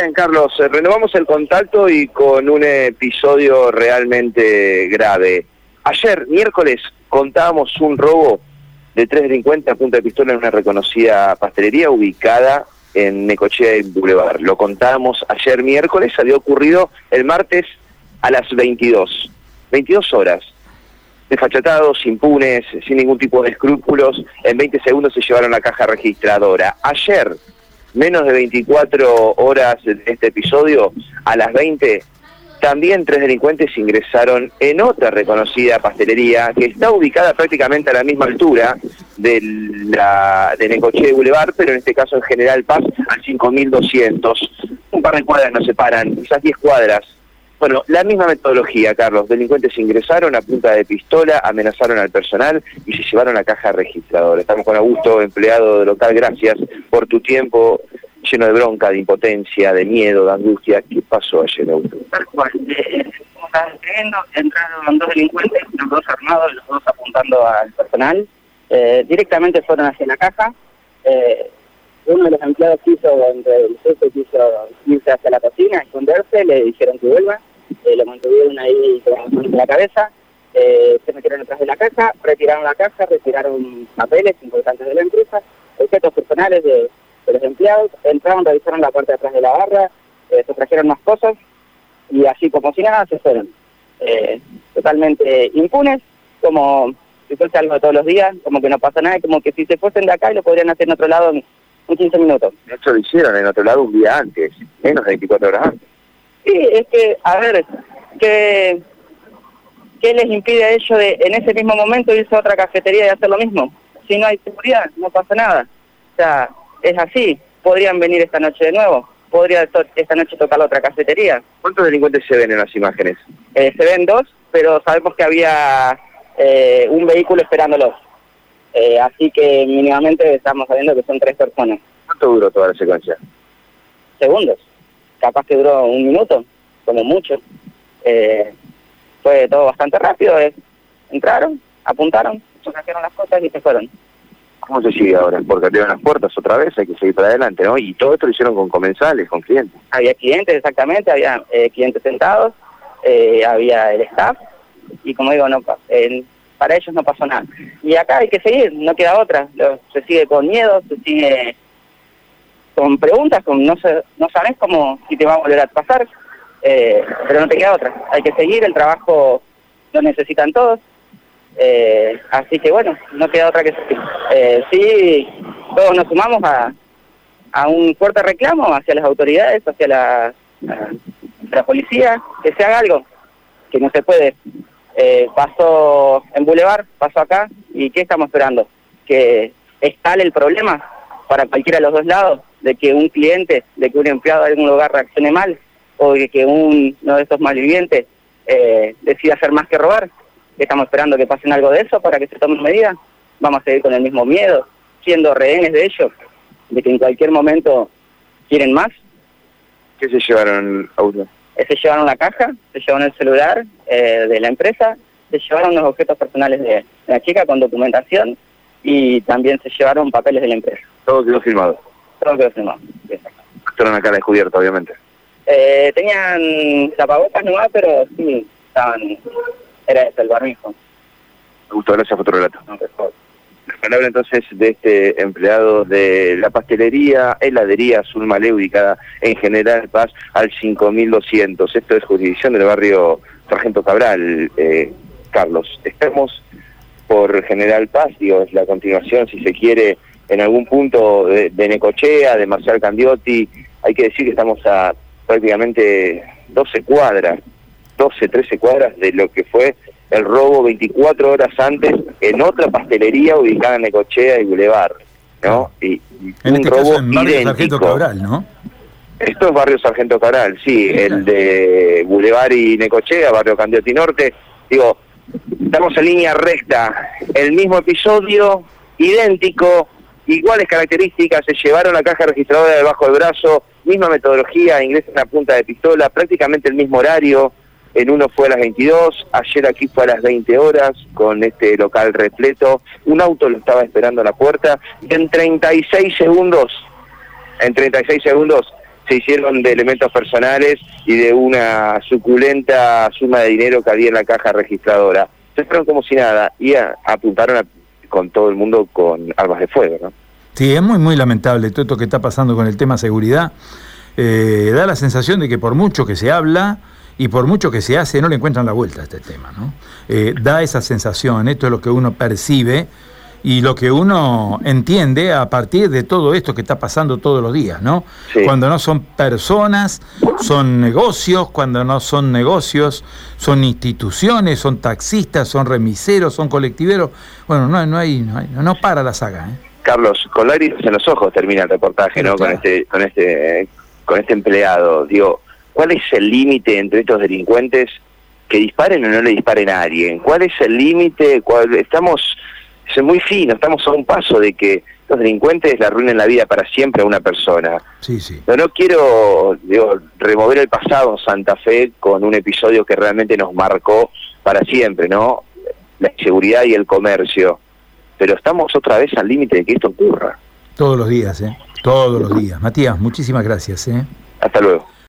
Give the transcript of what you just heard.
Bien, Carlos, eh, renovamos el contacto y con un episodio realmente grave. Ayer, miércoles, contábamos un robo de tres delincuentes a punta de pistola en una reconocida pastelería ubicada en Necochea y Boulevard. Lo contábamos ayer miércoles, había ocurrido el martes a las 22. 22 horas. Desfachatados, impunes, sin ningún tipo de escrúpulos, en 20 segundos se llevaron la caja registradora. Ayer, menos de 24 horas de este episodio, a las 20, también tres delincuentes ingresaron en otra reconocida pastelería que está ubicada prácticamente a la misma altura de, la, de Necoche Boulevard, pero en este caso en General Paz al 5200. Un par de cuadras nos separan, quizás 10 cuadras. Bueno, la misma metodología, Carlos. Delincuentes ingresaron a punta de pistola, amenazaron al personal y se llevaron la caja registradora. Estamos con Augusto, empleado de local. Gracias por tu tiempo lleno de bronca, de impotencia, de miedo, de angustia. ¿Qué pasó ayer, Augusto? Tal cual. Eh, estaban entraron dos delincuentes, los dos armados, los dos apuntando al personal. Eh, directamente fueron hacia la caja. Eh, uno de los empleados quiso, entre el jefe quiso irse hacia la cocina, esconderse, le dijeron que vuelva, lo mantuvieron ahí con la cabeza, eh, se metieron detrás de la caja, retiraron la caja, retiraron papeles importantes de la empresa, objetos personales de, los empleados, entraron, revisaron la parte de atrás de la barra, eh, se trajeron más cosas y así como si nada se fueron. Eh, totalmente impunes, como si fuese algo todos los días, como que no pasa nada, como que si se fuesen de acá y lo podrían hacer en otro lado en, en 15 minutos. De lo hicieron en otro lado un día antes, menos de 24 horas antes. Sí, es que, a ver, ¿qué, qué les impide a ellos de en ese mismo momento irse a otra cafetería y hacer lo mismo? Si no hay seguridad, no pasa nada. O sea, es así. Podrían venir esta noche de nuevo. Podría to- esta noche tocar la otra cafetería. ¿Cuántos delincuentes se ven en las imágenes? Eh, se ven dos, pero sabemos que había eh, un vehículo esperándolos. Eh, así que mínimamente estamos sabiendo que son tres personas. ¿Cuánto duró toda la secuencia? Segundos. Capaz que duró un minuto, como mucho. Eh, fue todo bastante rápido. eh. Entraron, apuntaron, se trajeron las cosas y se fueron. ¿Cómo se sigue ahora? Porque abrieron las puertas otra vez, hay que seguir para adelante, ¿no? Y todo esto lo hicieron con comensales, con clientes. Había clientes, exactamente, había eh, clientes sentados, eh, había el staff, y como digo, no pa- para ellos no pasó nada. Y acá hay que seguir, no queda otra. Se sigue con miedo, se sigue con preguntas, con no, sé, no sabes cómo, si te va a volver a pasar, eh, pero no te queda otra. Hay que seguir, el trabajo lo necesitan todos. Eh, así que bueno, no queda otra que seguir. Eh, sí, todos nos sumamos a, a un fuerte reclamo hacia las autoridades, hacia la, a la policía, que se haga algo, que no se puede. Eh, pasó en Boulevard, pasó acá, y ¿qué estamos esperando? Que es el problema para cualquiera de los dos lados, de que un cliente, de que un empleado de algún lugar reaccione mal, o de que un- uno de estos malvivientes eh, decida hacer más que robar. ¿Qué estamos esperando que pasen algo de eso para que se tomen medidas? Vamos a seguir con el mismo miedo, siendo rehenes de ellos, de que en cualquier momento quieren más. ¿Qué se llevaron, Augusto? Eh, se llevaron la caja, se llevaron el celular eh, de la empresa, se llevaron los objetos personales de, la chica con documentación y también se llevaron papeles de la empresa. Todo quedó filmado. Todo. Exacto. Fueron a cara descubierta, obviamente. Eh, tenían tapabocas nomás, pero sí, estaban, era eso, el barbijo. Augusto, gracias por tu relato. No, por. La palabra entonces de este empleado de la pastelería, heladería Azul Malé, ubicada en General Paz al 5200. Esto es jurisdicción del barrio Sargento Cabral, eh, Carlos. Estamos por General Paz, digo, es la continuación, si se quiere, en algún punto de, de Necochea, de Marcial Candiotti. Hay que decir que estamos a prácticamente 12 cuadras, 12, 13 cuadras de lo que fue el robo 24 horas antes en otra pastelería ubicada en Necochea y Boulevard, ¿no? Y, y En un este robo caso en Barrio idéntico. Sargento Cabral, ¿no? Esto es barrio Sargento Cabral, sí, el de Boulevard y Necochea, barrio Candiotti Norte. Digo, estamos en línea recta, el mismo episodio, idéntico, iguales características, se llevaron la caja registradora debajo del brazo, misma metodología, ingresan a punta de pistola, prácticamente el mismo horario, en uno fue a las 22, ayer aquí fue a las 20 horas, con este local repleto, un auto lo estaba esperando a la puerta, y en 36 segundos, en 36 segundos se hicieron de elementos personales y de una suculenta suma de dinero que había en la caja registradora. Se fueron como si nada y apuntaron con todo el mundo con armas de fuego, ¿no? Sí, es muy, muy lamentable todo esto que está pasando con el tema seguridad. Eh, da la sensación de que por mucho que se habla y por mucho que se hace, no le encuentran la vuelta a este tema, ¿no? Eh, da esa sensación, esto es lo que uno percibe y lo que uno entiende a partir de todo esto que está pasando todos los días, ¿no? Cuando no son personas, son negocios, cuando no son negocios, son instituciones, son taxistas, son remiseros, son colectiveros. Bueno, no, no, hay, no, hay, no para la saga, ¿eh? Carlos, con lágrimas en los ojos termina el reportaje, ¿no? Con este, con este, con este empleado. Digo, ¿cuál es el límite entre estos delincuentes que disparen o no le disparen a alguien? ¿Cuál es el límite? Estamos es muy fino, estamos a un paso de que los delincuentes le arruinen la vida para siempre a una persona. Sí, sí. no quiero digo, remover el pasado en Santa Fe con un episodio que realmente nos marcó para siempre, ¿no? La inseguridad y el comercio. Pero estamos otra vez al límite de que esto ocurra. Todos los días, ¿eh? Todos los días. Matías, muchísimas gracias, ¿eh? Hasta luego.